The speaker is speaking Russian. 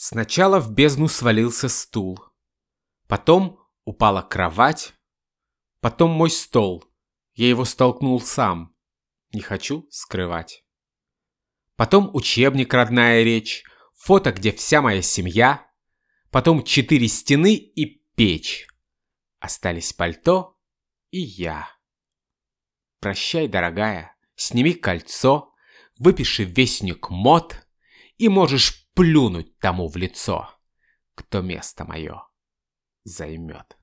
Сначала в бездну свалился стул. Потом упала кровать. Потом мой стол. Я его столкнул сам. Не хочу скрывать. Потом учебник «Родная речь», фото, где вся моя семья. Потом четыре стены и печь. Остались пальто и я. Прощай, дорогая, сними кольцо, выпиши вестник мод и можешь плюнуть тому в лицо, кто место мое займет.